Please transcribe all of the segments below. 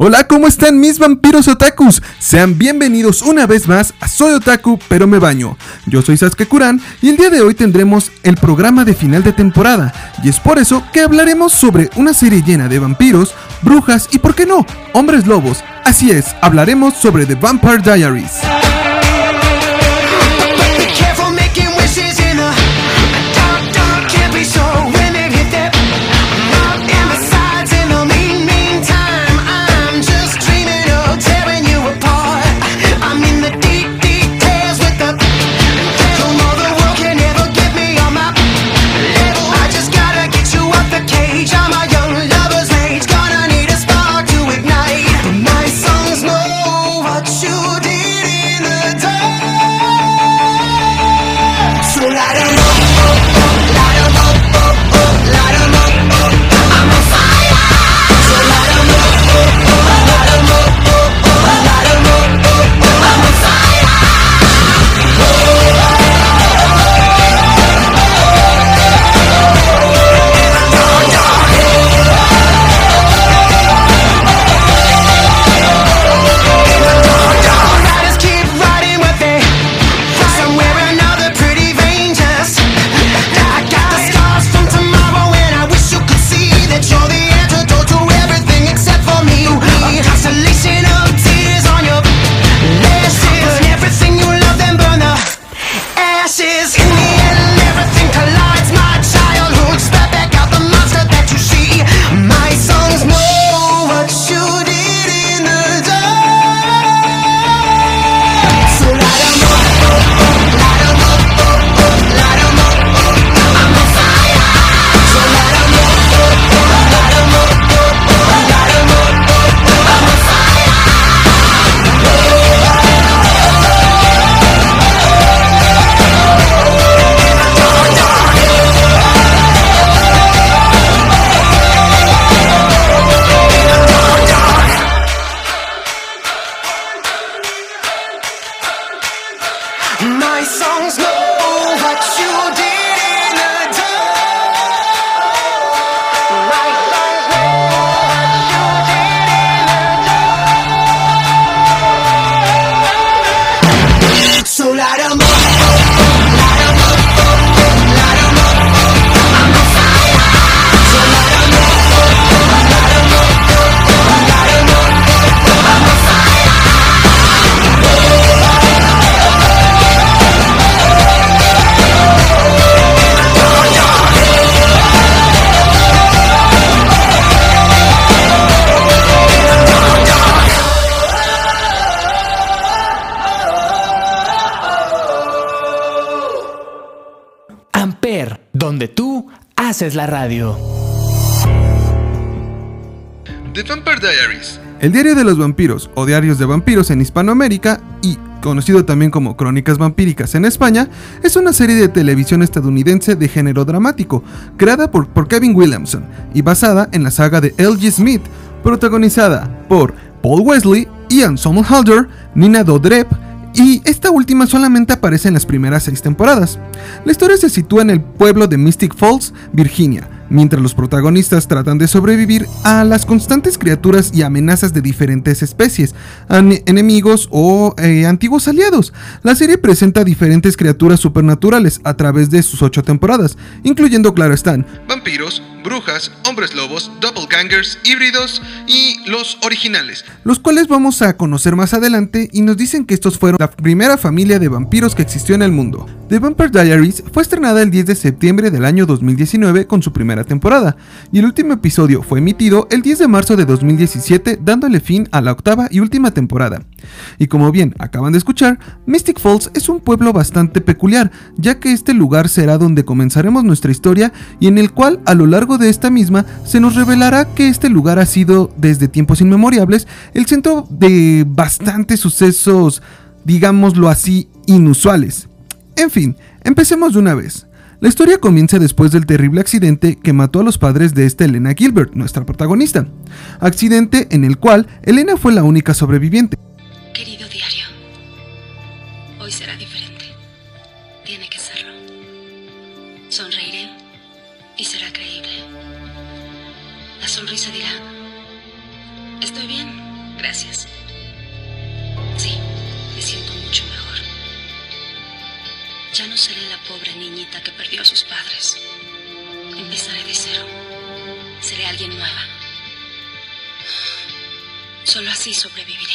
Hola, ¿cómo están mis vampiros otakus? Sean bienvenidos una vez más a Soy Otaku, pero me baño. Yo soy Sasuke Kuran y el día de hoy tendremos el programa de final de temporada. Y es por eso que hablaremos sobre una serie llena de vampiros, brujas y, por qué no, hombres lobos. Así es, hablaremos sobre The Vampire Diaries. Es la radio. The Vampire Diaries. El diario de los vampiros o diarios de vampiros en Hispanoamérica y conocido también como Crónicas Vampíricas en España, es una serie de televisión estadounidense de género dramático, creada por, por Kevin Williamson y basada en la saga de L.G. Smith, protagonizada por Paul Wesley, Ian Somerhalder, Nina Dodrep, y esta última solamente aparece en las primeras seis temporadas. La historia se sitúa en el pueblo de Mystic Falls, Virginia, mientras los protagonistas tratan de sobrevivir a las constantes criaturas y amenazas de diferentes especies, enemigos o eh, antiguos aliados. La serie presenta diferentes criaturas supernaturales a través de sus ocho temporadas, incluyendo, claro están, vampiros, brujas, hombres lobos, doppelgangers, híbridos y los originales, los cuales vamos a conocer más adelante y nos dicen que estos fueron la primera familia de vampiros que existió en el mundo. The Vampire Diaries fue estrenada el 10 de septiembre del año 2019 con su primera temporada, y el último episodio fue emitido el 10 de marzo de 2017 dándole fin a la octava y última temporada. Y como bien acaban de escuchar, Mystic Falls es un pueblo bastante peculiar, ya que este lugar será donde comenzaremos nuestra historia y en el cual a lo largo de esta misma se nos revelará que este lugar ha sido desde tiempos inmemorables el centro de bastantes sucesos, digámoslo así, inusuales. En fin, empecemos de una vez. La historia comienza después del terrible accidente que mató a los padres de esta Elena Gilbert, nuestra protagonista. Accidente en el cual Elena fue la única sobreviviente. Solo así sobreviviré.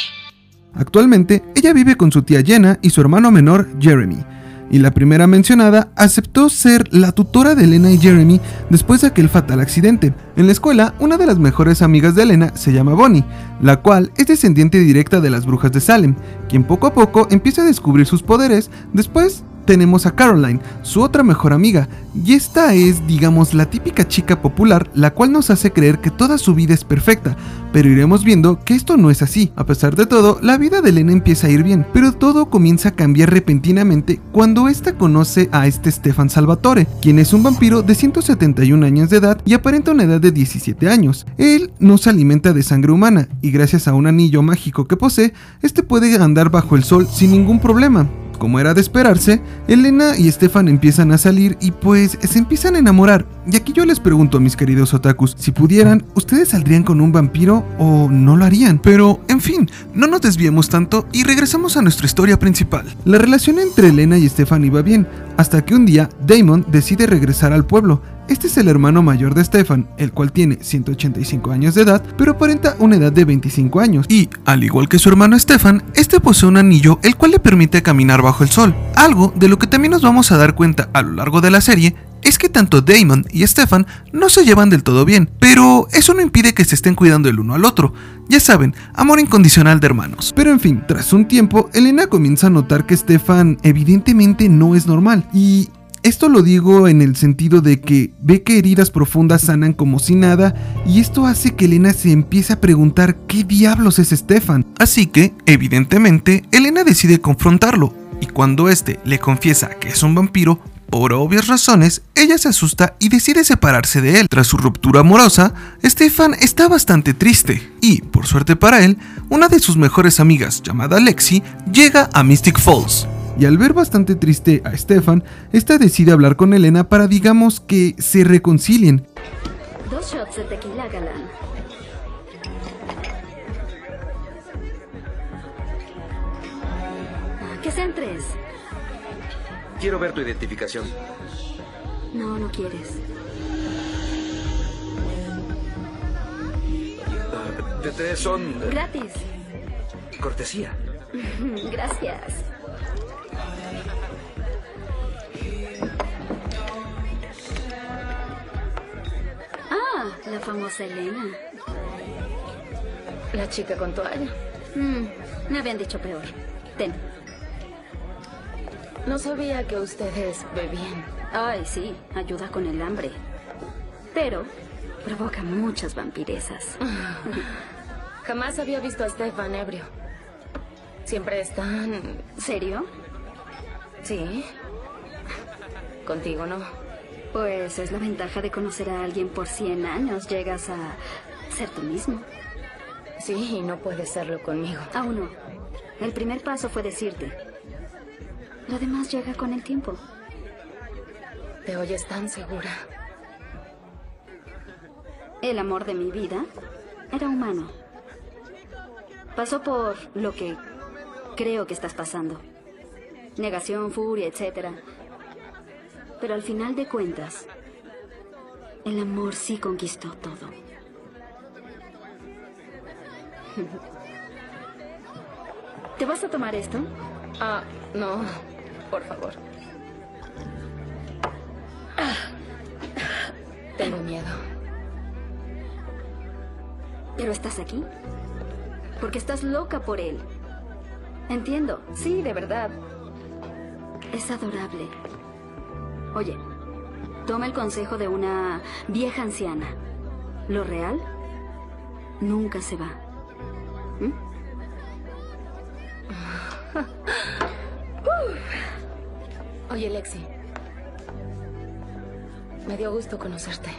Actualmente, ella vive con su tía Jenna y su hermano menor, Jeremy. Y la primera mencionada aceptó ser la tutora de Elena y Jeremy después de aquel fatal accidente. En la escuela, una de las mejores amigas de Elena se llama Bonnie, la cual es descendiente directa de las brujas de Salem, quien poco a poco empieza a descubrir sus poderes después tenemos a Caroline, su otra mejor amiga, y esta es, digamos, la típica chica popular, la cual nos hace creer que toda su vida es perfecta, pero iremos viendo que esto no es así. A pesar de todo, la vida de Elena empieza a ir bien, pero todo comienza a cambiar repentinamente cuando ésta conoce a este Stefan Salvatore, quien es un vampiro de 171 años de edad y aparenta una edad de 17 años. Él no se alimenta de sangre humana, y gracias a un anillo mágico que posee, este puede andar bajo el sol sin ningún problema. Como era de esperarse, Elena y Stefan empiezan a salir y pues se empiezan a enamorar. Y aquí yo les pregunto a mis queridos otakus, si pudieran, ¿ustedes saldrían con un vampiro o no lo harían? Pero, en fin, no nos desviemos tanto y regresamos a nuestra historia principal. La relación entre Elena y Stefan iba bien, hasta que un día Damon decide regresar al pueblo este es el hermano mayor de Stefan, el cual tiene 185 años de edad, pero aparenta una edad de 25 años. Y, al igual que su hermano Stefan, este posee un anillo el cual le permite caminar bajo el sol. Algo de lo que también nos vamos a dar cuenta a lo largo de la serie es que tanto Damon y Stefan no se llevan del todo bien, pero eso no impide que se estén cuidando el uno al otro. Ya saben, amor incondicional de hermanos. Pero en fin, tras un tiempo, Elena comienza a notar que Stefan evidentemente no es normal y esto lo digo en el sentido de que ve que heridas profundas sanan como si nada y esto hace que Elena se empiece a preguntar qué diablos es Stefan. Así que, evidentemente, Elena decide confrontarlo y cuando este le confiesa que es un vampiro, por obvias razones, ella se asusta y decide separarse de él. Tras su ruptura amorosa, Stefan está bastante triste y, por suerte para él, una de sus mejores amigas, llamada Lexi, llega a Mystic Falls y al ver bastante triste a Stefan, esta decide hablar con Elena para digamos que se reconcilien. Dos shots de tequila, galán. Que sean tres. Quiero ver tu identificación. No, no quieres. Uh, de tres son... Gratis. Cortesía. Gracias. Ah, la famosa Elena. La chica con toalla. Mm, me habían dicho peor. Ten. No sabía que ustedes bebían. Ay, sí, ayuda con el hambre. Pero provoca muchas vampirezas. Jamás había visto a Stefan ebrio. Siempre están... ¿Serio? Sí. Contigo no. Pues es la ventaja de conocer a alguien por 100 años. Llegas a ser tú mismo. Sí, y no puedes serlo conmigo. Aún no. El primer paso fue decirte. Lo demás llega con el tiempo. Te oyes tan segura. El amor de mi vida era humano. Pasó por lo que creo que estás pasando. Negación, furia, etc. Pero al final de cuentas, el amor sí conquistó todo. ¿Te vas a tomar esto? Ah, no. Por favor. Tengo miedo. ¿Pero estás aquí? Porque estás loca por él. Entiendo. Sí, de verdad. Es adorable. Oye, toma el consejo de una vieja anciana. Lo real nunca se va. ¿Mm? Oye, Lexi. Me dio gusto conocerte.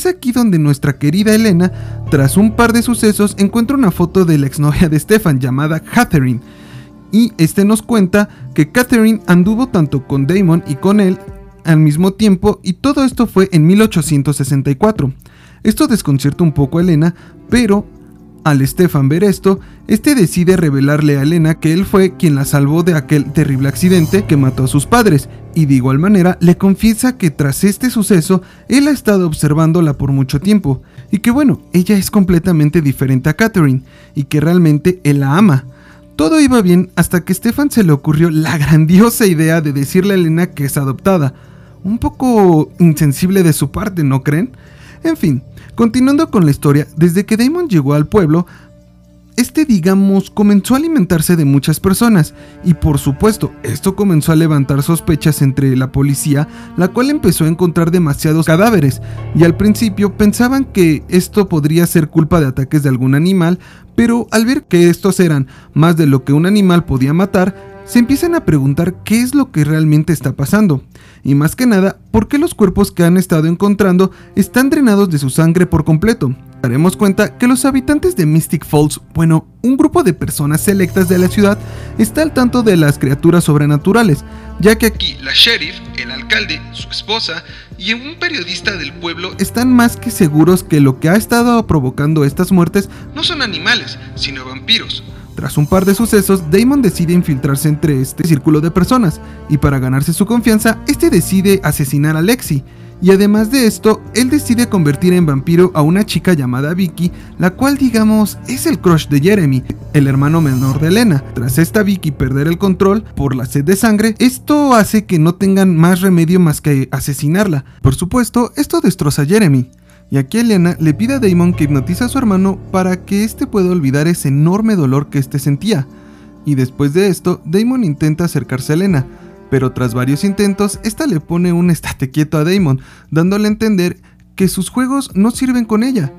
Es aquí donde nuestra querida Elena, tras un par de sucesos, encuentra una foto de la exnovia de Stefan llamada Catherine. Y este nos cuenta que Catherine anduvo tanto con Damon y con él al mismo tiempo y todo esto fue en 1864. Esto desconcierta un poco a Elena, pero al Stefan ver esto, este decide revelarle a Elena que él fue quien la salvó de aquel terrible accidente que mató a sus padres, y de igual manera le confiesa que tras este suceso él ha estado observándola por mucho tiempo, y que bueno, ella es completamente diferente a Catherine, y que realmente él la ama. Todo iba bien hasta que Stefan se le ocurrió la grandiosa idea de decirle a Elena que es adoptada. Un poco insensible de su parte, ¿no creen? En fin, continuando con la historia, desde que Damon llegó al pueblo, este, digamos, comenzó a alimentarse de muchas personas. Y por supuesto, esto comenzó a levantar sospechas entre la policía, la cual empezó a encontrar demasiados cadáveres. Y al principio pensaban que esto podría ser culpa de ataques de algún animal, pero al ver que estos eran más de lo que un animal podía matar, se empiezan a preguntar qué es lo que realmente está pasando, y más que nada, por qué los cuerpos que han estado encontrando están drenados de su sangre por completo. Daremos cuenta que los habitantes de Mystic Falls, bueno, un grupo de personas selectas de la ciudad, está al tanto de las criaturas sobrenaturales, ya que aquí la sheriff, el alcalde, su esposa y un periodista del pueblo están más que seguros que lo que ha estado provocando estas muertes no son animales, sino vampiros. Tras un par de sucesos, Damon decide infiltrarse entre este círculo de personas, y para ganarse su confianza, este decide asesinar a Lexi. Y además de esto, él decide convertir en vampiro a una chica llamada Vicky, la cual digamos es el crush de Jeremy, el hermano menor de Elena. Tras esta Vicky perder el control por la sed de sangre, esto hace que no tengan más remedio más que asesinarla. Por supuesto, esto destroza a Jeremy. Y aquí Elena le pide a Damon que hipnotice a su hermano para que éste pueda olvidar ese enorme dolor que éste sentía. Y después de esto, Damon intenta acercarse a Elena, pero tras varios intentos, esta le pone un estate quieto a Damon, dándole a entender que sus juegos no sirven con ella,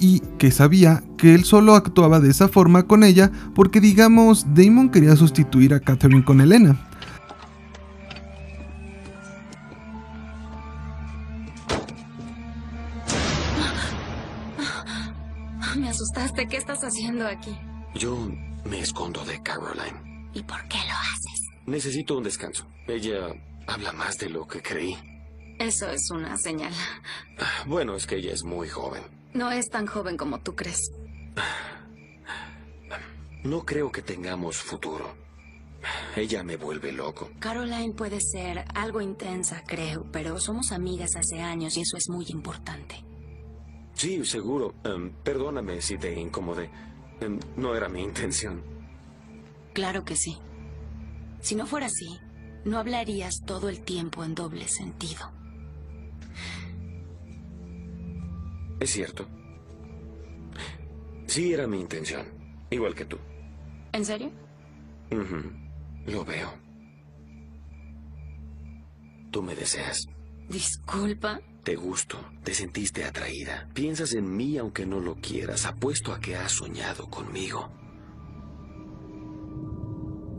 y que sabía que él solo actuaba de esa forma con ella porque digamos Damon quería sustituir a Catherine con Elena. Asustaste. ¿Qué estás haciendo aquí? Yo me escondo de Caroline. ¿Y por qué lo haces? Necesito un descanso. Ella habla más de lo que creí. Eso es una señal. Bueno, es que ella es muy joven. No es tan joven como tú crees. No creo que tengamos futuro. Ella me vuelve loco. Caroline puede ser algo intensa, creo, pero somos amigas hace años y eso es muy importante. Sí, seguro. Em, perdóname si te incomodé. Em, no era mi intención. Claro que sí. Si no fuera así, no hablarías todo el tiempo en doble sentido. Es cierto. Sí era mi intención. Igual que tú. ¿En serio? Ujú. Lo veo. Tú me deseas. Disculpa. Te gusto. Te sentiste atraída. Piensas en mí aunque no lo quieras. Apuesto a que has soñado conmigo.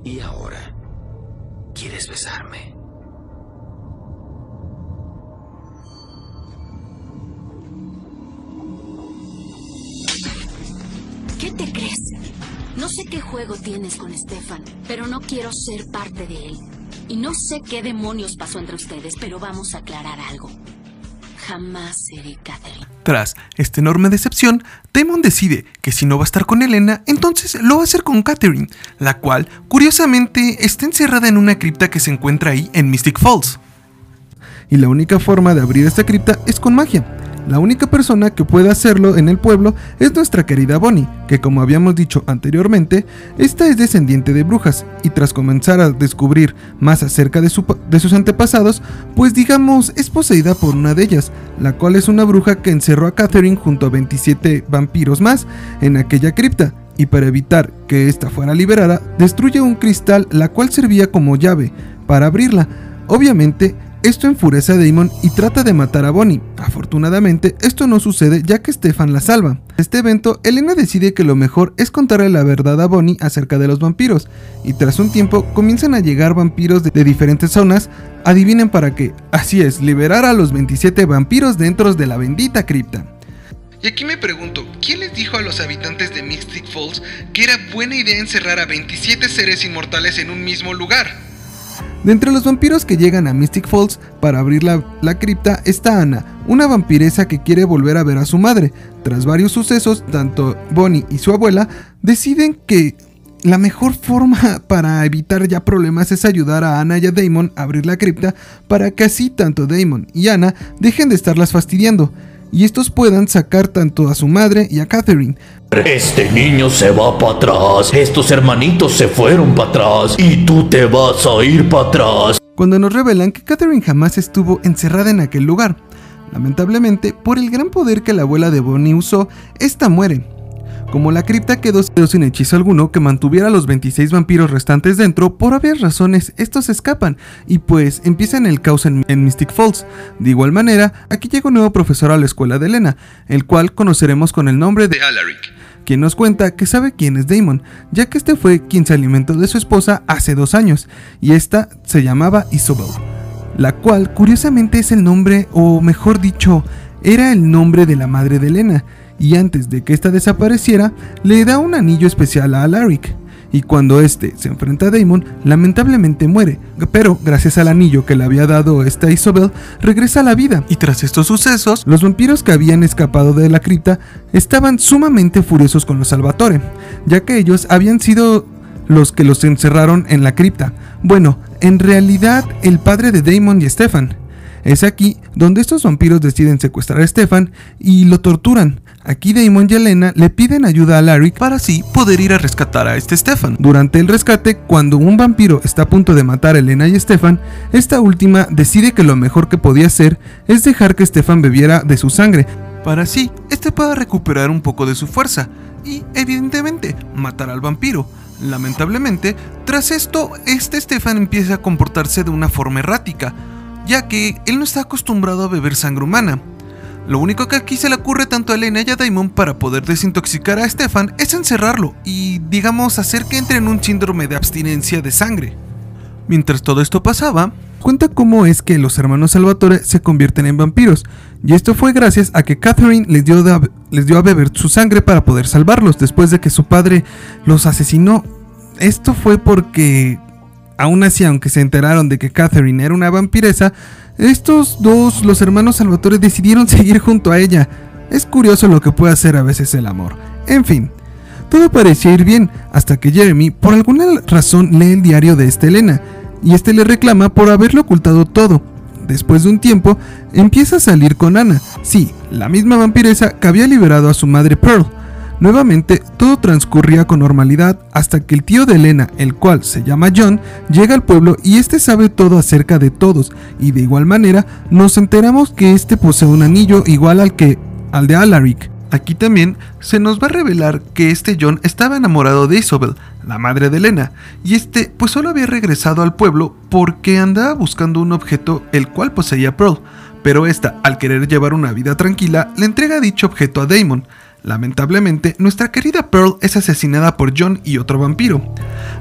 Y ahora, ¿quieres besarme? ¿Qué te crees? No sé qué juego tienes con Stefan, pero no quiero ser parte de él. Y no sé qué demonios pasó entre ustedes, pero vamos a aclarar algo. Jamás seré. Tras esta enorme decepción, Damon decide que si no va a estar con Elena, entonces lo va a hacer con Catherine, la cual, curiosamente, está encerrada en una cripta que se encuentra ahí en Mystic Falls. Y la única forma de abrir esta cripta es con magia. La única persona que puede hacerlo en el pueblo es nuestra querida Bonnie, que como habíamos dicho anteriormente, esta es descendiente de brujas y tras comenzar a descubrir más acerca de, su- de sus antepasados, pues digamos es poseída por una de ellas, la cual es una bruja que encerró a Catherine junto a 27 vampiros más en aquella cripta y para evitar que ésta fuera liberada, destruye un cristal la cual servía como llave para abrirla. Obviamente, Esto enfurece a Damon y trata de matar a Bonnie. Afortunadamente, esto no sucede ya que Stefan la salva. En este evento, Elena decide que lo mejor es contarle la verdad a Bonnie acerca de los vampiros, y tras un tiempo comienzan a llegar vampiros de, diferentes zonas. Adivinen para qué. Así es, liberar a los 27 vampiros dentro de la bendita cripta. Y aquí me pregunto, ¿quién les dijo a los habitantes de Mystic Falls que era buena idea encerrar a 27 seres inmortales en un mismo lugar? De entre los vampiros que llegan a Mystic Falls para abrir la, cripta está Ana, una vampiresa que quiere volver a ver a su madre. Tras varios sucesos, tanto Bonnie y su abuela deciden que la mejor forma para evitar ya problemas es ayudar a Ana y a Damon a abrir la cripta para que así tanto Damon y Ana dejen de estarlas fastidiando y estos puedan sacar tanto a su madre y a Catherine. Este niño se va para atrás, estos hermanitos se fueron para atrás y tú te vas a ir para atrás. Cuando nos revelan que Catherine jamás estuvo encerrada en aquel lugar. Lamentablemente, por el gran poder que la abuela de Bonnie usó, esta muere, como la cripta quedó sin hechizo alguno que mantuviera a los 26 vampiros restantes dentro, por obvias razones estos escapan y pues empiezan el caos en, Mystic Falls. De igual manera, aquí llega un nuevo profesor a la escuela de Elena, el cual conoceremos con el nombre de Alaric quien nos cuenta que sabe quién es Damon, ya que este fue quien se alimentó de su esposa hace dos años, y esta se llamaba Isobel, la cual curiosamente es el nombre, o mejor dicho, era el nombre de la madre de Elena, y antes de que ésta desapareciera, le da un anillo especial a Alaric. Y cuando éste se enfrenta a Damon, lamentablemente muere, pero gracias al anillo que le había dado esta Isobel, regresa a la vida. Y tras estos sucesos, los vampiros que habían escapado de la cripta estaban sumamente furiosos con los Salvatore, ya que ellos habían sido los que los encerraron en la cripta. Bueno, en realidad el padre de Damon y Stefan. Es aquí donde estos vampiros deciden secuestrar a Stefan y lo torturan, Aquí Damon y Elena le piden ayuda a Larry para así poder ir a rescatar a este Stefan. Durante el rescate, cuando un vampiro está a punto de matar a Elena y Stefan, esta última decide que lo mejor que podía hacer es dejar que Stefan bebiera de su sangre, para así este pueda recuperar un poco de su fuerza y, evidentemente, matar al vampiro. Lamentablemente, tras esto, este Stefan empieza a comportarse de una forma errática, ya que él no está acostumbrado a beber sangre humana. Lo único que aquí se le ocurre tanto a Elena y a Damon para poder desintoxicar a Stefan es encerrarlo y, digamos, hacer que entre en un síndrome de abstinencia de sangre. Mientras todo esto pasaba, cuenta cómo es que los hermanos Salvatore se convierten en vampiros, y esto fue gracias a que Catherine les dio, les dio a beber su sangre para poder salvarlos después de que su padre los asesinó. Esto fue porque, aún así, aunque se enteraron de que Catherine era una vampiresa, estos dos, los hermanos Salvatore, decidieron seguir junto a ella. Es curioso lo que puede hacer a veces el amor. En fin, todo parecía ir bien hasta que Jeremy, por alguna razón, lee el diario de esta Elena y este le reclama por haberle ocultado todo. Después de un tiempo, empieza a salir con Ana, sí, la misma vampiresa que había liberado a su madre Pearl, Nuevamente, todo transcurría con normalidad hasta que el tío de Elena, el cual se llama John, llega al pueblo y este sabe todo acerca de todos, y de igual manera nos enteramos que este posee un anillo igual al que al de Alaric. Aquí también se nos va a revelar que este John estaba enamorado de Isobel, la madre de Elena, y este pues solo había regresado al pueblo porque andaba buscando un objeto el cual poseía Pearl, pero esta, al querer llevar una vida tranquila, le entrega dicho objeto a Damon, Lamentablemente, nuestra querida Pearl es asesinada por John y otro vampiro.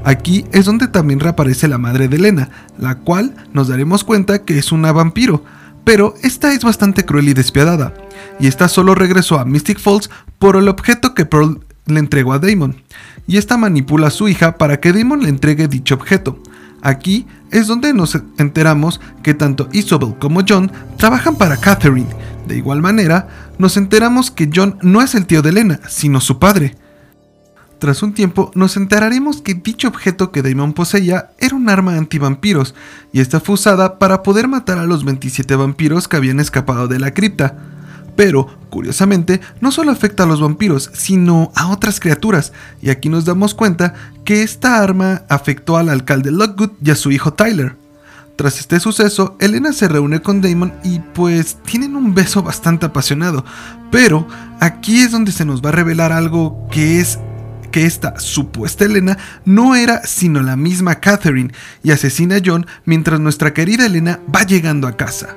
Aquí es donde también reaparece la madre de Elena, la cual nos daremos cuenta que es una vampiro, pero esta es bastante cruel y despiadada, y esta solo regresó a Mystic Falls por el objeto que Pearl le entregó a Damon, y esta manipula a su hija para que Damon le entregue dicho objeto. Aquí es donde nos enteramos que tanto Isobel como John trabajan para Catherine. De igual manera, nos enteramos que John no es el tío de Elena, sino su padre. Tras un tiempo, nos enteraremos que dicho objeto que Damon poseía era un arma antivampiros, y esta fue usada para poder matar a los 27 vampiros que habían escapado de la cripta. Pero, curiosamente, no solo afecta a los vampiros, sino a otras criaturas, y aquí nos damos cuenta que esta arma afectó al alcalde Lockwood y a su hijo Tyler. Tras este suceso, Elena se reúne con Damon y pues tienen un beso bastante apasionado. Pero aquí es donde se nos va a revelar algo que es que esta supuesta Elena no era sino la misma Catherine y asesina a John mientras nuestra querida Elena va llegando a casa.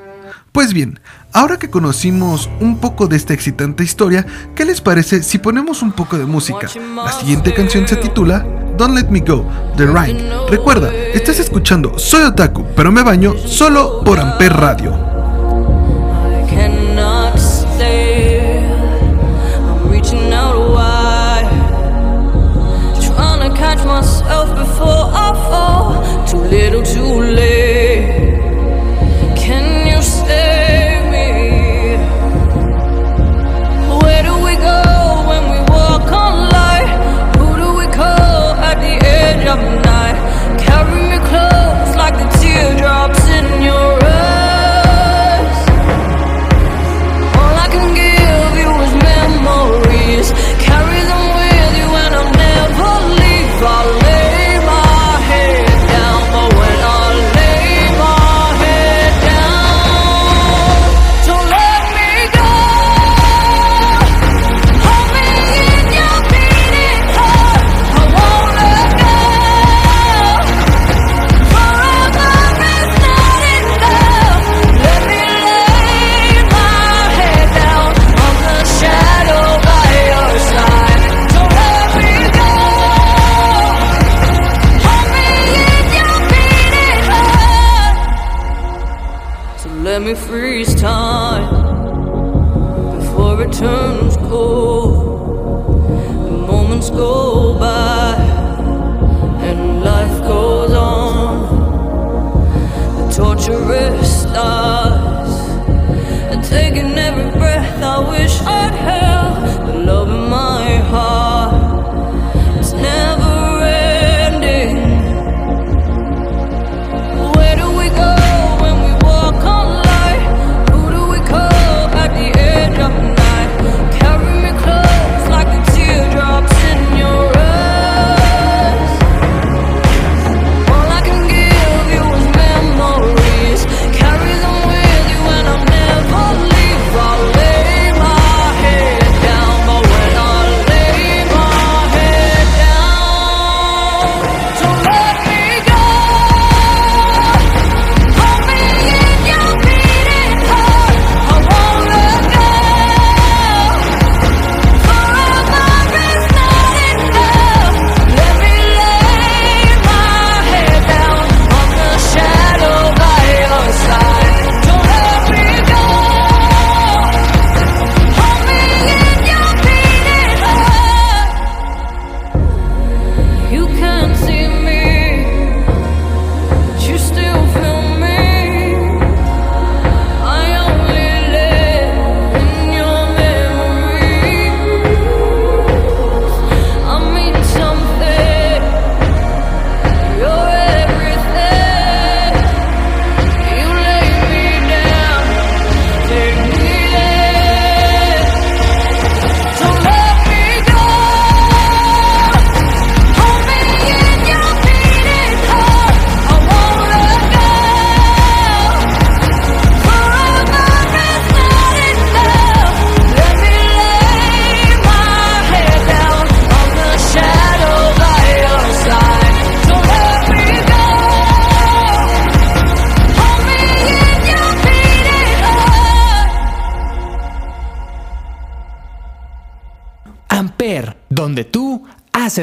Pues bien, ahora que conocimos un poco de esta excitante historia, ¿qué les parece si ponemos un poco de música? La siguiente canción se titula Don't Let Me Go, The Rhyme. Recuerda, estás escuchando Soy Otaku, pero me baño solo por Amper Radio.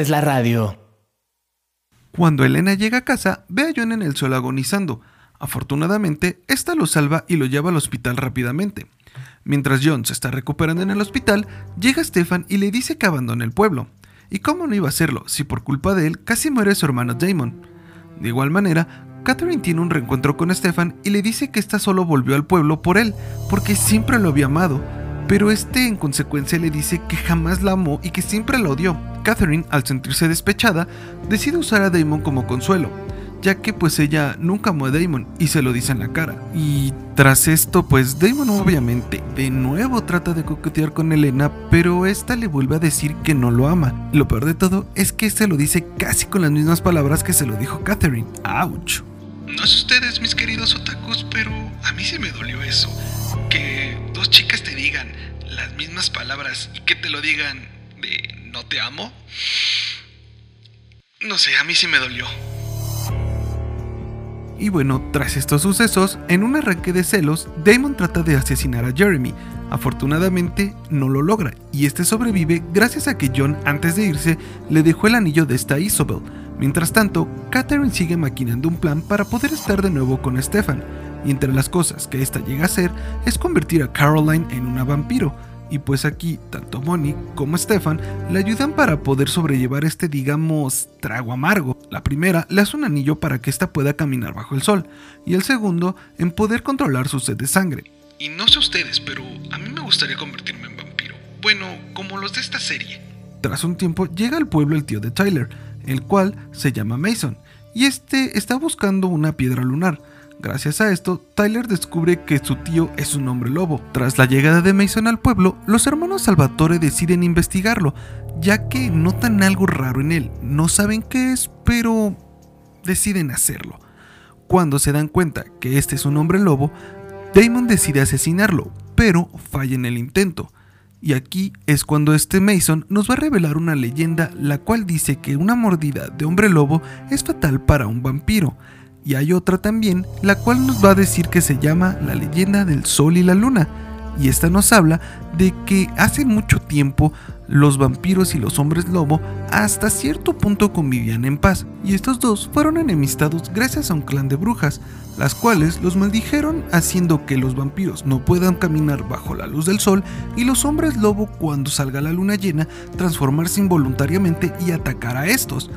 La radio. Cuando Elena llega a casa, ve a John en el suelo agonizando. Afortunadamente, esta lo salva y lo lleva al hospital rápidamente. Mientras John se está recuperando en el hospital, llega Stefan y le dice que abandone el pueblo. ¿Y cómo no iba a hacerlo si por culpa de él casi muere su hermano Damon? De igual manera, Catherine tiene un reencuentro con Stefan y le dice que esta solo volvió al pueblo por él, porque siempre lo había amado, pero este en consecuencia le dice que jamás la amó y que siempre la odió. Catherine, al sentirse despechada, decide usar a Damon como consuelo, ya que pues ella nunca amó a Damon y se lo dice en la cara. Y tras esto, pues Damon obviamente de nuevo trata de coquetear con Elena, pero esta le vuelve a decir que no lo ama. lo peor de todo es que se lo dice casi con las mismas palabras que se lo dijo Catherine. ¡Auch! No sé ustedes, mis queridos otakus, pero a mí se me dolió eso. Que dos chicas te digan las mismas palabras y que te lo digan de ¿No te amo? No sé, a mí sí me dolió. Y bueno, tras estos sucesos, en un arranque de celos, Damon trata de asesinar a Jeremy. Afortunadamente, no lo logra, y este sobrevive gracias a que John, antes de irse, le dejó el anillo de esta Isabel. Mientras tanto, Catherine sigue maquinando un plan para poder estar de nuevo con Stefan, y entre las cosas que esta llega a hacer es convertir a Caroline en una vampiro, y pues aquí tanto Bonnie como Stefan le ayudan para poder sobrellevar este digamos trago amargo. La primera le hace un anillo para que ésta pueda caminar bajo el sol y el segundo en poder controlar su sed de sangre. Y no sé ustedes, pero a mí me gustaría convertirme en vampiro. Bueno, como los de esta serie. Tras un tiempo llega al pueblo el tío de Tyler, el cual se llama Mason, y este está buscando una piedra lunar Gracias a esto, Tyler descubre que su tío es un hombre lobo. Tras la llegada de Mason al pueblo, los hermanos Salvatore deciden investigarlo, ya que notan algo raro en él. No saben qué es, pero deciden hacerlo. Cuando se dan cuenta que este es un hombre lobo, Damon decide asesinarlo, pero falla en el intento. Y aquí es cuando este Mason nos va a revelar una leyenda la cual dice que una mordida de hombre lobo es fatal para un vampiro y hay otra también, la cual nos va a decir que se llama La leyenda del Sol y la Luna. Y esta nos habla de que hace mucho tiempo los vampiros y los hombres lobo hasta cierto punto convivían en paz, y estos dos fueron enemistados gracias a un clan de brujas, las cuales los maldijeron haciendo que los vampiros no puedan caminar bajo la luz del sol y los hombres lobo cuando salga la luna llena transformarse involuntariamente y atacar a estos.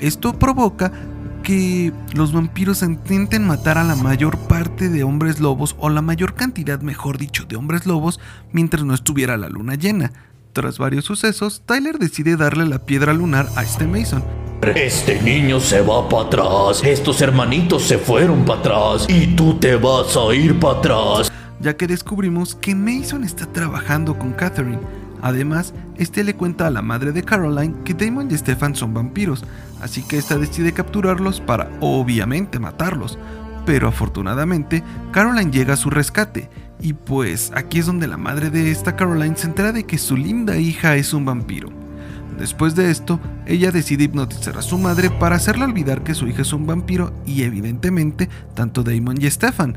Esto provoca que los vampiros intenten matar a la mayor parte de hombres lobos o la mayor cantidad, mejor dicho, de hombres lobos mientras no estuviera la luna llena. Tras varios sucesos, Tyler decide darle la piedra lunar a este Mason. Este niño se va para atrás, estos hermanitos se fueron para atrás y tú te vas a ir para atrás. Ya que descubrimos que Mason está trabajando con Catherine Además, este le cuenta a la madre de Caroline que Damon y Stefan son vampiros, así que esta decide capturarlos para obviamente matarlos. Pero afortunadamente, Caroline llega a su rescate, y pues aquí es donde la madre de esta Caroline se entera de que su linda hija es un vampiro. Después de esto, ella decide hipnotizar a su madre para hacerle olvidar que su hija es un vampiro y evidentemente tanto Damon y Stefan.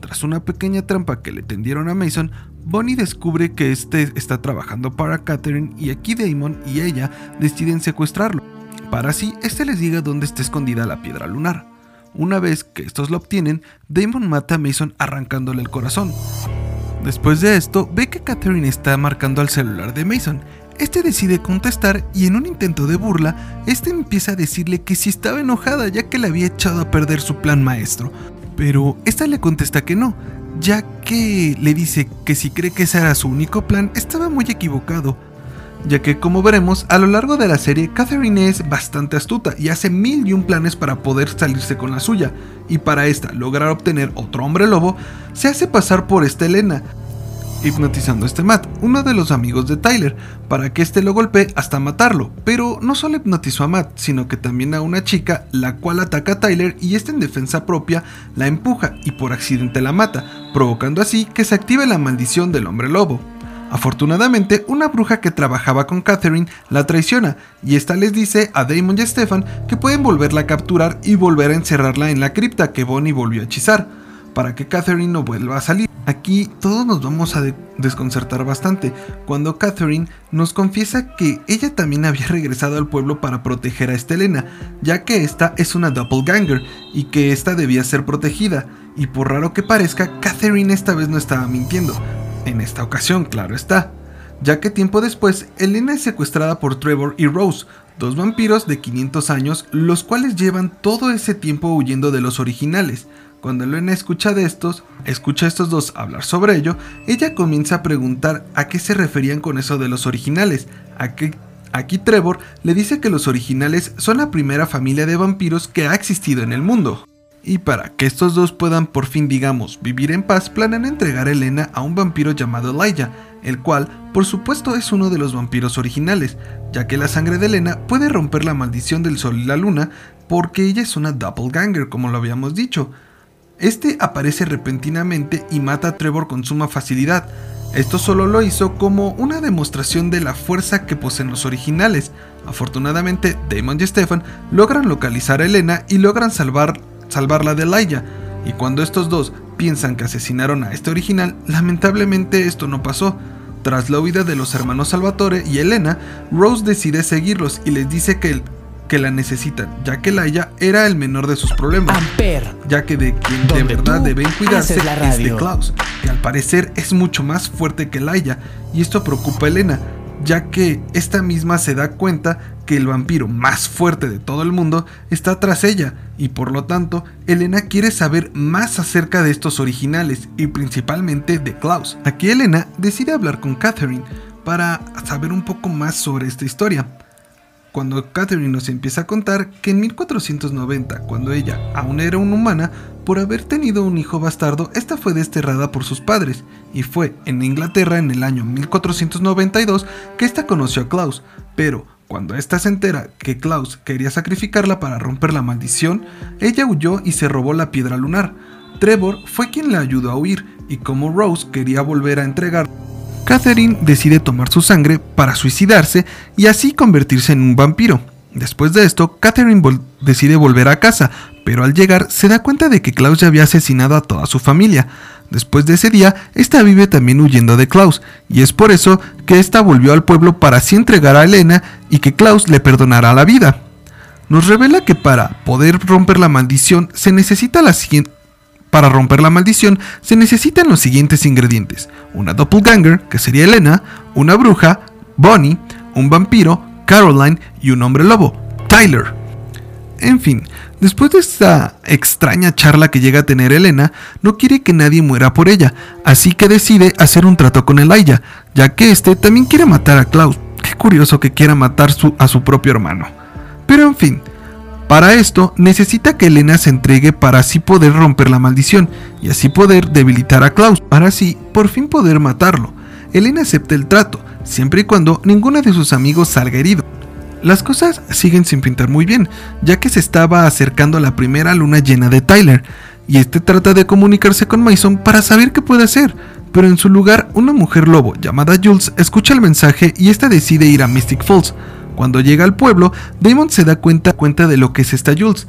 Tras una pequeña trampa que le tendieron a Mason, Bonnie descubre que este está trabajando para Catherine y aquí Damon y ella deciden secuestrarlo, para así este les diga dónde está escondida la piedra lunar. Una vez que estos lo obtienen, Damon mata a Mason arrancándole el corazón. Después de esto, ve que Catherine está marcando al celular de Mason. Este decide contestar y en un intento de burla, este empieza a decirle que si estaba enojada ya que le había echado a perder su plan maestro. Pero esta le contesta que no, ya que le dice que si cree que ese era su único plan, estaba muy equivocado, ya que como veremos, a lo largo de la serie, Catherine es bastante astuta y hace mil y un planes para poder salirse con la suya, y para esta lograr obtener otro hombre lobo, se hace pasar por esta Elena, hipnotizando a este Matt, uno de los amigos de Tyler, para que este lo golpee hasta matarlo. Pero no solo hipnotizó a Matt, sino que también a una chica, la cual ataca a Tyler y esta en defensa propia la empuja y por accidente la mata, provocando así que se active la maldición del hombre lobo. Afortunadamente, una bruja que trabajaba con Catherine la traiciona y esta les dice a Damon y a Stefan que pueden volverla a capturar y volver a encerrarla en la cripta que Bonnie volvió a hechizar, para que Catherine no vuelva a salir. Aquí todos nos vamos a desconcertar bastante cuando Catherine nos confiesa que ella también había regresado al pueblo para proteger a Estelena, ya que esta es una doppelganger y que esta debía ser protegida. Y por raro que parezca, Catherine esta vez no estaba mintiendo. En esta ocasión, claro está. Ya que tiempo después, Elena es secuestrada por Trevor y Rose, dos vampiros de 500 años, los cuales llevan todo ese tiempo huyendo de los originales. Cuando Elena escucha de estos, escucha a estos dos hablar sobre ello, ella comienza a preguntar a qué se referían con eso de los originales. Aquí, Trevor le dice que los originales son la primera familia de vampiros que ha existido en el mundo. Y para que estos dos puedan por fin, digamos, vivir en paz, planean entregar a Elena a un vampiro llamado Elijah, el cual, por supuesto, es uno de los vampiros originales, ya que la sangre de Elena puede romper la maldición del sol y la luna, porque ella es una doppelganger, como lo habíamos dicho. Este aparece repentinamente y mata a Trevor con suma facilidad. Esto solo lo hizo como una demostración de la fuerza que poseen los originales. Afortunadamente, Damon y Stefan logran localizar a Elena y logran salvar, salvarla de Laia. Y cuando estos dos piensan que asesinaron a este original, lamentablemente esto no pasó. Tras la huida de los hermanos Salvatore y Elena, Rose decide seguirlos y les dice que, que la necesitan, ya que Laia era el menor de sus problemas. ya que de quien de verdad deben cuidarse es de Klaus, que al parecer es mucho más fuerte que Laia, y esto preocupa a Elena, ya que esta misma se da cuenta que el vampiro más fuerte de todo el mundo está tras ella, y por lo tanto, Elena quiere saber más acerca de estos originales y principalmente de Klaus. Aquí Elena decide hablar con Catherine para saber un poco más sobre esta historia. Cuando Catherine nos empieza a contar que en 1490, cuando ella aún era una humana, por haber tenido un hijo bastardo, esta fue desterrada por sus padres, y fue en Inglaterra en el año 1492 que esta conoció a Klaus, pero cuando ésta se entera que Klaus quería sacrificarla para romper la maldición, ella huyó y se robó la piedra lunar. Trevor fue quien la ayudó a huir, y como Rose quería volver a entregar, Catherine decide tomar su sangre para suicidarse y así convertirse en un vampiro. Después de esto, Catherine decide volver a casa, pero al llegar se da cuenta de que Klaus ya había asesinado a toda su familia. Después de ese día, esta vive también huyendo de Klaus, y es por eso que esta volvió al pueblo para así entregar a Elena y que Klaus le perdonará la vida. Nos revela que para poder romper la maldición se necesita la siguiente para romper la maldición se necesitan los siguientes ingredientes: una doppelganger, que sería Elena, una bruja, Bonnie, un vampiro, Caroline y un hombre lobo, Tyler. En fin, Después de esta extraña charla que llega a tener Elena, no quiere que nadie muera por ella, así que decide hacer un trato con Elijah, ya que este también quiere matar a Klaus. Qué curioso que quiera matar a su propio hermano. Pero en fin, para esto necesita que Elena se entregue para así poder romper la maldición y así poder debilitar a Klaus, para así por fin poder matarlo. Elena acepta el trato, siempre y cuando ninguno de sus amigos salga herido. Las cosas siguen sin pintar muy bien, ya que se estaba acercando la primera luna llena de Tyler, y este trata de comunicarse con Mason para saber qué puede hacer, pero en su lugar una mujer lobo llamada Jules escucha el mensaje y esta decide ir a Mystic Falls. Cuando llega al pueblo, Damon se da cuenta, cuenta de lo que es esta Jules,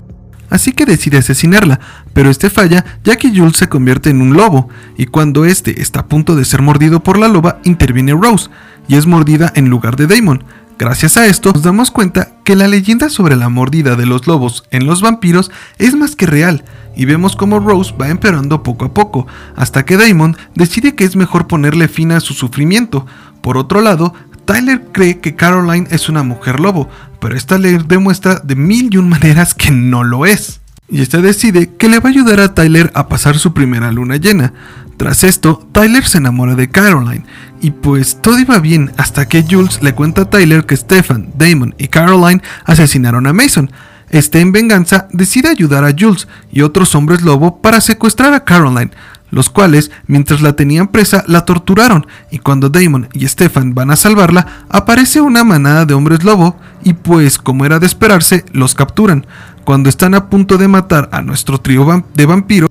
así que decide asesinarla, pero este falla ya que Jules se convierte en un lobo, y cuando este está a punto de ser mordido por la loba, interviene Rose, y es mordida en lugar de Damon, Gracias a esto nos damos cuenta que la leyenda sobre la mordida de los lobos en los vampiros es más que real y vemos como Rose va empeorando poco a poco, hasta que Damon decide que es mejor ponerle fin a su sufrimiento. Por otro lado, Tyler cree que Caroline es una mujer lobo, pero esta le demuestra de mil y un maneras que no lo es. Y este decide que le va a ayudar a Tyler a pasar su primera luna llena. Tras esto, Tyler se enamora de Caroline y pues todo iba bien hasta que Jules le cuenta a Tyler que Stefan, Damon y Caroline asesinaron a Mason. Este en venganza decide ayudar a Jules y otros hombres lobo para secuestrar a Caroline, los cuales, mientras la tenían presa, la torturaron, y cuando Damon y Stefan van a salvarla, aparece una manada de hombres lobo, y pues, como era de esperarse, los capturan. Cuando están a punto de matar a nuestro trío de vampiros,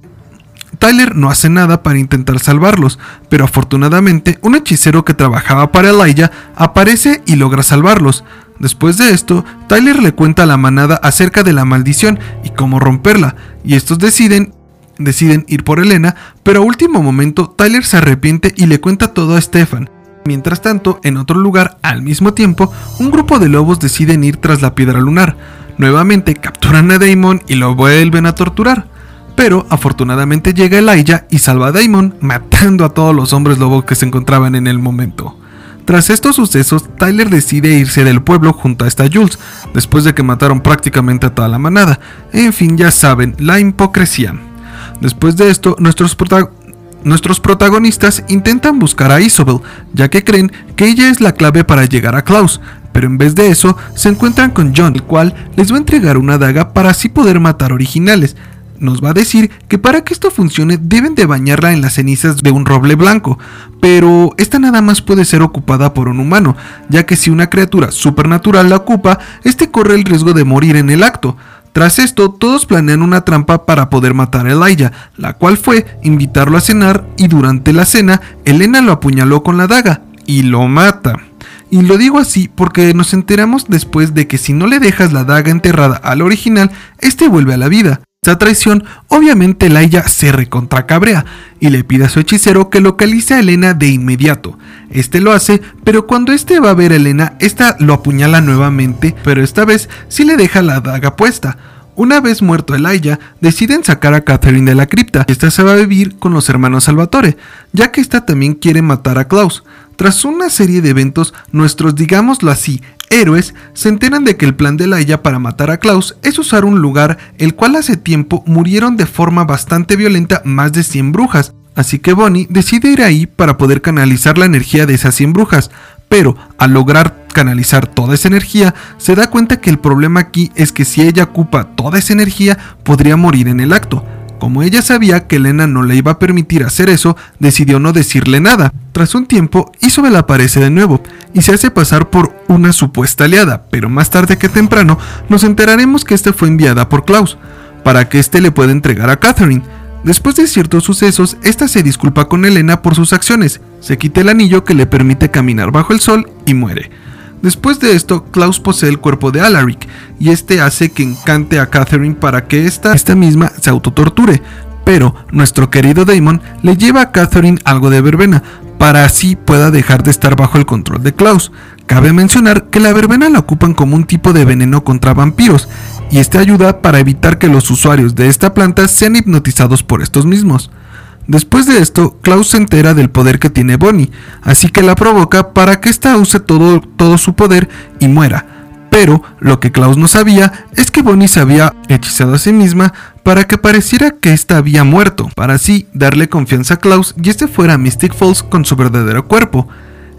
Tyler no hace nada para intentar salvarlos, pero afortunadamente un hechicero que trabajaba para Elijah aparece y logra salvarlos. Después de esto, Tyler le cuenta a la manada acerca de la maldición y cómo romperla, y estos deciden deciden ir por Elena, pero a último momento Tyler se arrepiente y le cuenta todo a Stefan. Mientras tanto, en otro lugar, al mismo tiempo, un grupo de lobos deciden ir tras la piedra lunar. Nuevamente capturan a Damon y lo vuelven a torturar. Pero afortunadamente llega Elijah y salva a Damon, matando a todos los hombres lobos que se encontraban en el momento. Tras estos sucesos, Tyler decide irse del pueblo junto a esta Jules, después de que mataron prácticamente a toda la manada. En fin, ya saben, la hipocresía. Después de esto, nuestros, nuestros protagonistas intentan buscar a Isobel, ya que creen que ella es la clave para llegar a Klaus, pero en vez de eso, se encuentran con John, el cual les va a entregar una daga para así poder matar originales, nos va a decir que para que esto funcione deben de bañarla en las cenizas de un roble blanco, pero esta nada más puede ser ocupada por un humano, ya que si una criatura supernatural la ocupa, este corre el riesgo de morir en el acto. Tras esto, todos planean una trampa para poder matar a Elijah, la cual fue invitarlo a cenar y durante la cena, Elena lo apuñaló con la daga y lo mata. Y lo digo así porque nos enteramos después de que si no le dejas la daga enterrada al original, este vuelve a la vida. Esta traición, obviamente Laia se recontracabrea y le pide a su hechicero que localice a Elena de inmediato. Este lo hace, pero cuando este va a ver a Elena, esta lo apuñala nuevamente, pero esta vez sí le deja la daga puesta. Una vez muerto Elijah, deciden sacar a Catherine de la cripta. Esta se va a vivir con los hermanos Salvatore, ya que esta también quiere matar a Klaus. Tras una serie de eventos, nuestros, digámoslo así, héroes se enteran de que el plan de Laia para matar a Klaus es usar un lugar el cual hace tiempo murieron de forma bastante violenta más de 100 brujas, así que Bonnie decide ir ahí para poder canalizar la energía de esas 100 brujas, pero al lograr canalizar toda esa energía, se da cuenta que el problema aquí es que si ella ocupa toda esa energía, podría morir en el acto. Como ella sabía que Elena no le iba a permitir hacer eso, decidió no decirle nada. Tras un tiempo, Isabel aparece de nuevo y se hace pasar por una supuesta aliada, pero más tarde que temprano nos enteraremos que esta fue enviada por Klaus, para que éste le pueda entregar a Catherine. Después de ciertos sucesos, esta se disculpa con Elena por sus acciones, se quita el anillo que le permite caminar bajo el sol y muere. Después de esto, Klaus posee el cuerpo de Alaric y este hace que encante a Catherine para que esta, esta misma se autotorture. Pero nuestro querido Damon le lleva a Catherine algo de verbena para así pueda dejar de estar bajo el control de Klaus. Cabe mencionar que la verbena la ocupan como un tipo de veneno contra vampiros y este ayuda para evitar que los usuarios de esta planta sean hipnotizados por estos mismos. Después de esto, Klaus se entera del poder que tiene Bonnie, así que la provoca para que ésta use todo, todo su poder y muera. Pero lo que Klaus no sabía es que Bonnie se había hechizado a sí misma para que pareciera que ésta había muerto, para así darle confianza a Klaus y este fuera a Mystic Falls con su verdadero cuerpo.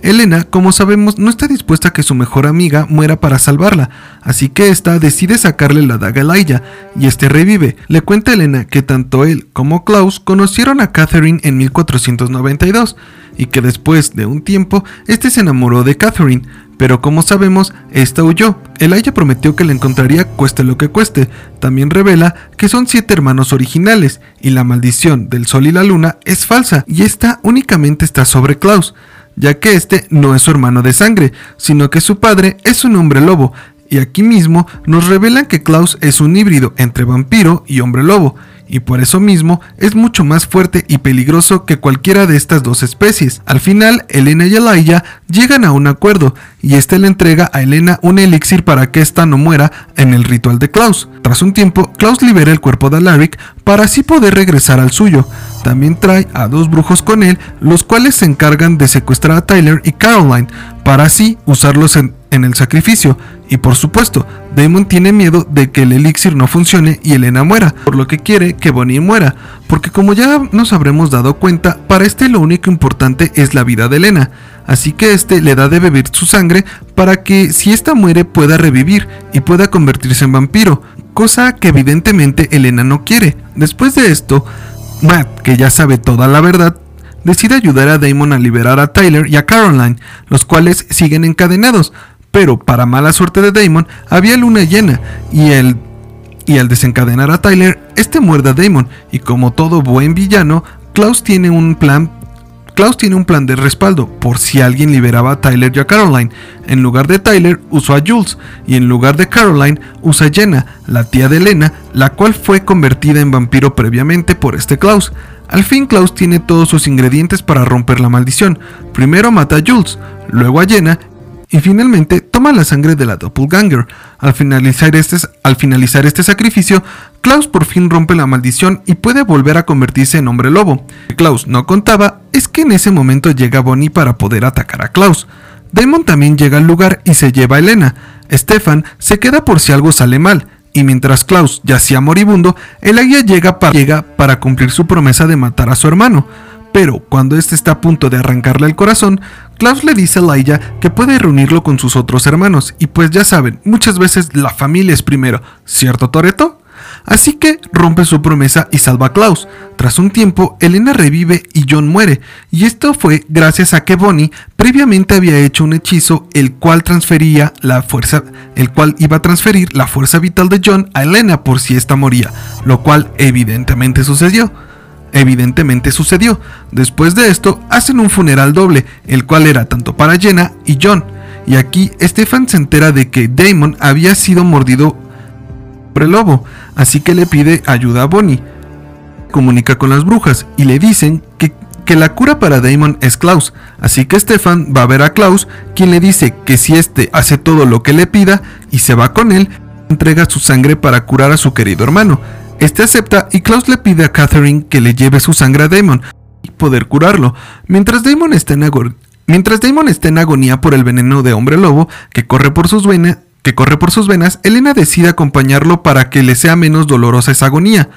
Elena, como sabemos, no está dispuesta a que su mejor amiga muera para salvarla, así que ésta decide sacarle la daga a Laia, y este revive. Le cuenta a Elena que tanto él como Klaus conocieron a Catherine en 1492, y que después de un tiempo, este se enamoró de Catherine, pero como sabemos, esta huyó. Elijah prometió que la encontraría cueste lo que cueste. También revela que son siete hermanos originales, y la maldición del sol y la luna es falsa, y esta únicamente está sobre Klaus ya que este no es su hermano de sangre, sino que su padre es un hombre lobo, y aquí mismo nos revelan que Klaus es un híbrido entre vampiro y hombre lobo, y por eso mismo es mucho más fuerte y peligroso que cualquiera de estas dos especies. Al final, Elena y Elijah llegan a un acuerdo, y este le entrega a Elena un elixir para que ésta no muera en el ritual de Klaus. Tras un tiempo, Klaus libera el cuerpo de Alaric para así poder regresar al suyo. También trae a dos brujos con él, los cuales se encargan de secuestrar a Tyler y Caroline, para así usarlos en, en el sacrificio. Y por supuesto, Damon tiene miedo de que el elixir no funcione y Elena muera, por lo que quiere que Bonnie muera, porque como ya nos habremos dado cuenta, para este lo único importante es la vida de Elena, así que este le da de beber su sangre para que si ésta muere pueda revivir y pueda convertirse en vampiro, cosa que evidentemente Elena no quiere. Después de esto, Matt, que ya sabe toda la verdad, decide ayudar a Damon a liberar a Tyler y a Caroline, los cuales siguen encadenados, pero para mala suerte de Damon había luna llena y el y al desencadenar a Tyler, este muerde a Damon y como todo buen villano, Klaus tiene un plan Klaus tiene un plan de respaldo por si alguien liberaba a Tyler y a Caroline. En lugar de Tyler usó a Jules y en lugar de Caroline usa a Jenna, la tía de Elena, la cual fue convertida en vampiro previamente por este Klaus. Al fin Klaus tiene todos sus ingredientes para romper la maldición. Primero mata a Jules, luego a Jenna y finalmente toma la sangre de la doppelganger. Al finalizar, este, al finalizar este sacrificio, Klaus por fin rompe la maldición y puede volver a convertirse en hombre lobo. Lo que Klaus no contaba es que en ese momento llega Bonnie para poder atacar a Klaus. Damon también llega al lugar y se lleva a Elena. Stefan se queda por si algo sale mal, y mientras Klaus yacía moribundo, el águila llega para, llega para cumplir su promesa de matar a su hermano. Pero cuando este está a punto de arrancarle el corazón, Klaus le dice a Laia que puede reunirlo con sus otros hermanos, y pues ya saben, muchas veces la familia es primero, ¿cierto Toreto? así que rompe su promesa y salva a Klaus. Tras un tiempo, Elena revive y John muere, y esto fue gracias a que Bonnie previamente había hecho un hechizo el cual transfería la fuerza, el cual iba a transferir la fuerza vital de John a Elena por si ésta moría, lo cual evidentemente sucedió. Evidentemente sucedió. Después de esto, hacen un funeral doble, el cual era tanto para Jenna y John. Y aquí Stefan se entera de que Damon había sido mordido por el lobo, así que le pide ayuda a Bonnie. Comunica con las brujas y le dicen que, que la cura para Damon es Klaus, así que Stefan va a ver a Klaus, quien le dice que si este hace todo lo que le pida y se va con él, entrega su sangre para curar a su querido hermano. Este acepta y Klaus le pide a Catherine que le lleve su sangre a Damon y poder curarlo. Mientras Damon está en, agonía por el veneno de hombre lobo que corre por sus venas, que corre por sus venas, Elena decide acompañarlo para que le sea menos dolorosa esa agonía.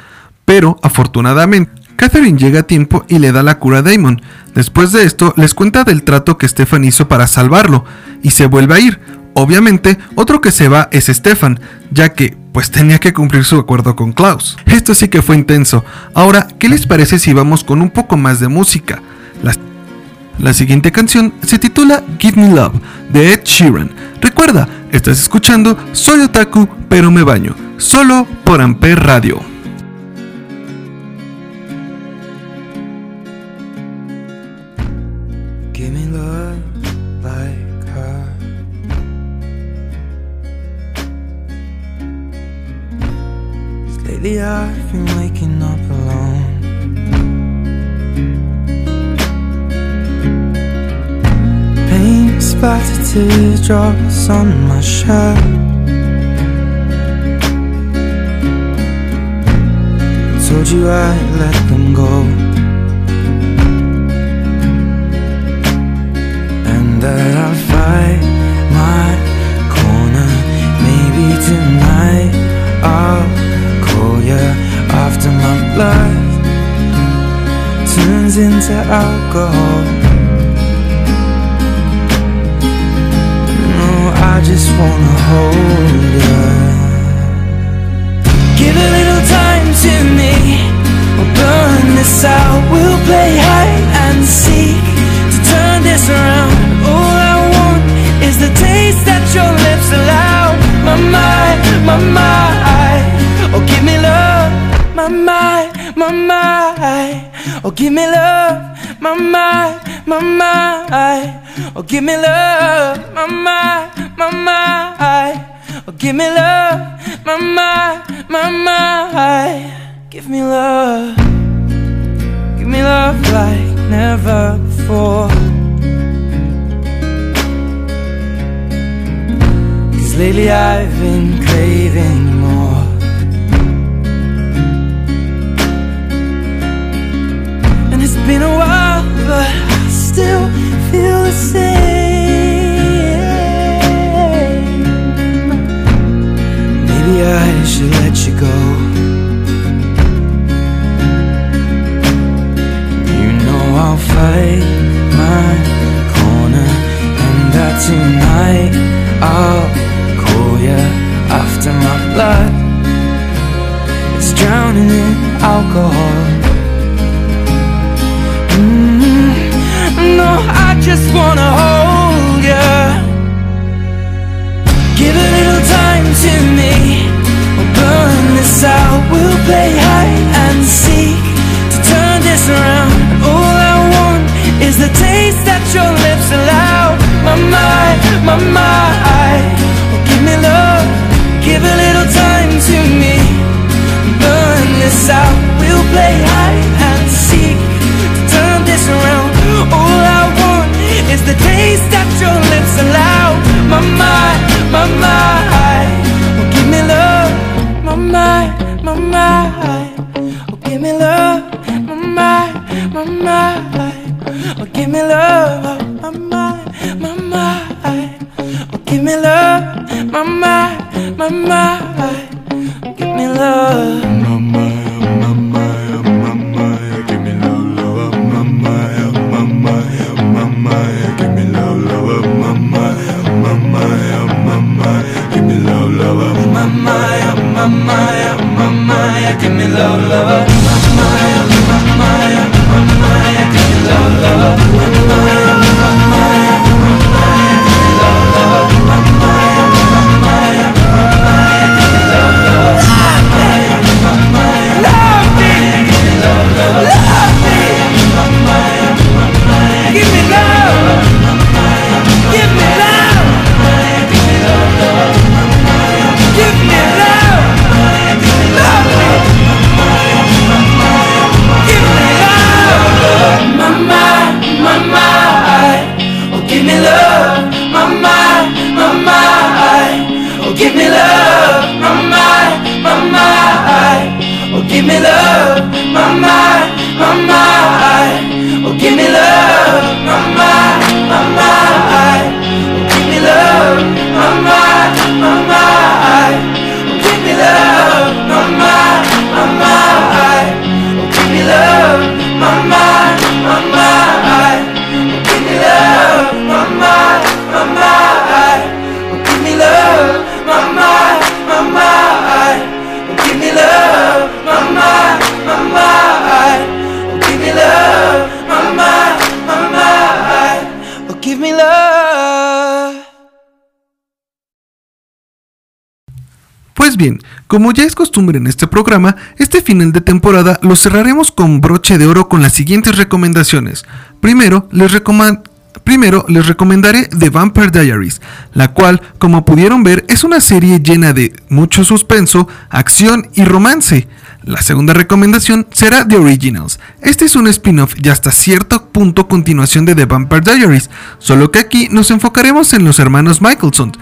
Pero, afortunadamente, Catherine llega a tiempo y le da la cura a Damon. Después de esto, les cuenta del trato que Stefan hizo para salvarlo, y se vuelve a ir. Obviamente, otro que se va es Stefan, ya que pues tenía que cumplir su acuerdo con Klaus. Esto sí que fue intenso. Ahora, ¿qué les parece si vamos con un poco más de música? La, siguiente canción se titula Give Me Love de Ed Sheeran. Recuerda, estás escuchando Soy Otaku, pero me baño, solo por Amper Radio. Lately I've been waking up alone. Paint splattered teardrops on my shirt. I told you I'd let them go. And that I'll fight my corner. Maybe tonight I'll after my blood turns into alcohol. No, I just wanna hold you. Give a little time to me. We'll burn this out. We'll play hide and seek to turn this around. All I want is the taste that your lips allow. My mind, my mind. My mind, my mind. Oh, give me love, my mind, my mind. Oh, give me love, my mind, my mind. Oh, give me love, my mind, my mind. Give me love, give me love like never before. Cause lately I've been craving been a while, but I still feel the same. Maybe I should let you go. You know I'll fight my corner And that tonight I'll call you after my blood It's drowning in alcohol no, I just wanna hold you Give a little time to me. We'll burn this out. We'll play hide and seek To turn this around. All I want is the taste that your lips allow. My mind, my mind. Give me love. Give a little time to me. Burn this out. We'll play the taste that your lips allow como ya es costumbre en este programa, este final de temporada lo cerraremos con broche de oro con las siguientes recomendaciones. Primero, les recomendaré The Vampire Diaries, la cual, como pudieron ver, es una serie llena de mucho suspenso, acción y romance. La segunda recomendación será The Originals. Este es un spin-off y hasta cierto punto continuación de The Vampire Diaries, solo que aquí nos enfocaremos en los hermanos Michelson,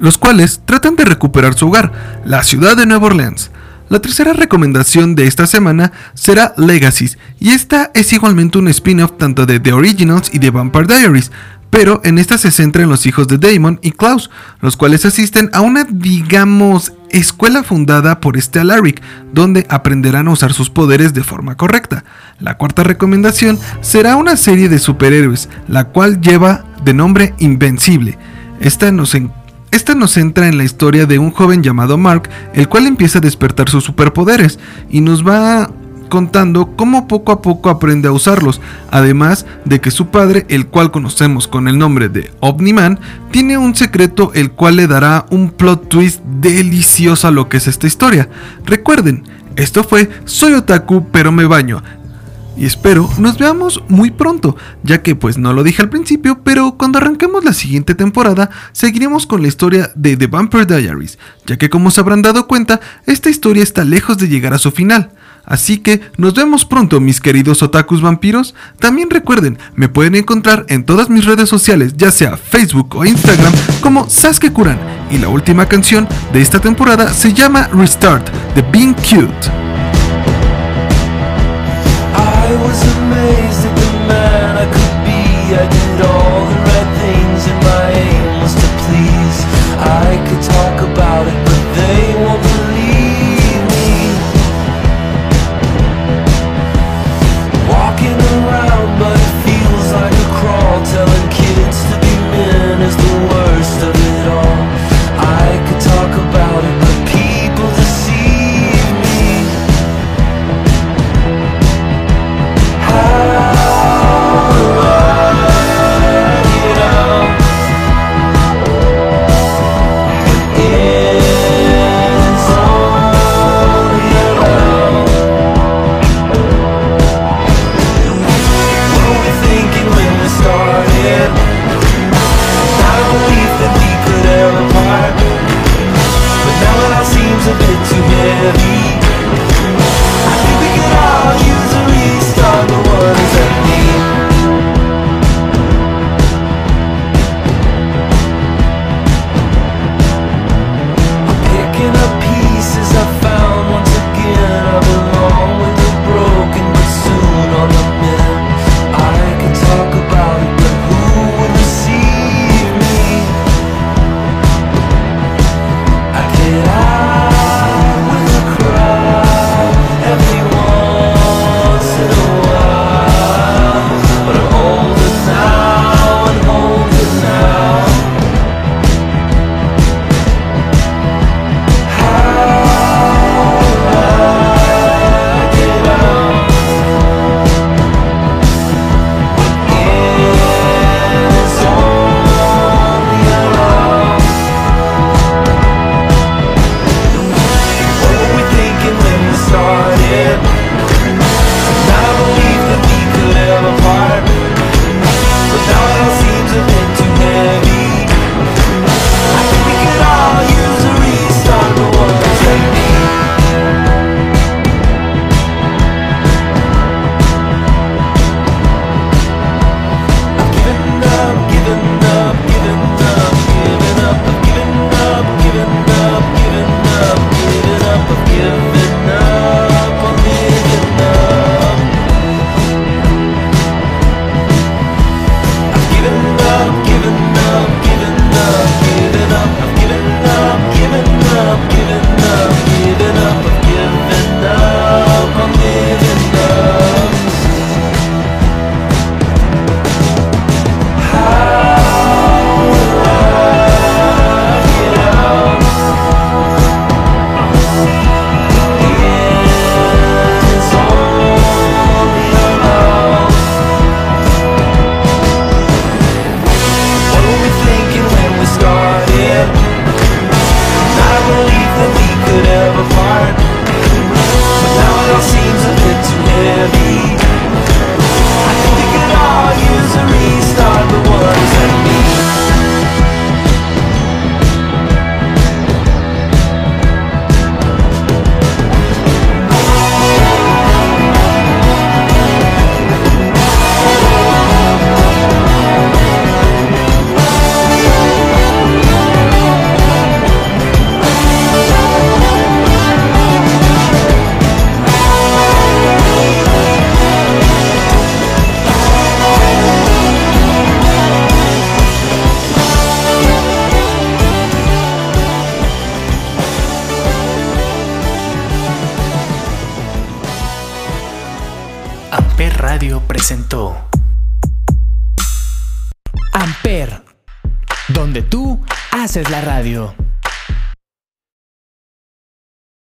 los cuales tratan de recuperar su hogar, la ciudad de Nueva Orleans. La tercera recomendación de esta semana será Legacies, y esta es igualmente un spin-off tanto de The Originals y de Vampire Diaries, pero en esta se centra en los hijos de Damon y Klaus, los cuales asisten a una, digamos, escuela fundada por este Alaric, donde aprenderán a usar sus poderes de forma correcta. La cuarta recomendación será una serie de superhéroes, la cual lleva de nombre Invencible. Esta nos, esta nos centra en la historia de un joven llamado Mark, el cual empieza a despertar sus superpoderes y nos va contando cómo poco a poco aprende a usarlos, además de que su padre, el cual conocemos con el nombre de Omniman, tiene un secreto el cual le dará un plot twist delicioso a lo que es esta historia. Recuerden, esto fue Soy Otaku pero me baño. Y espero nos veamos muy pronto, ya que pues no lo dije al principio, pero cuando arranquemos la siguiente temporada seguiremos con la historia de The Vampire Diaries, ya que como se habrán dado cuenta, esta historia está lejos de llegar a su final. Así que nos vemos pronto mis queridos otakus vampiros. También recuerden, me pueden encontrar en todas mis redes sociales, ya sea Facebook o Instagram, como Sasuke Kuran. Y la última canción de esta temporada se llama Restart, de Being Cute.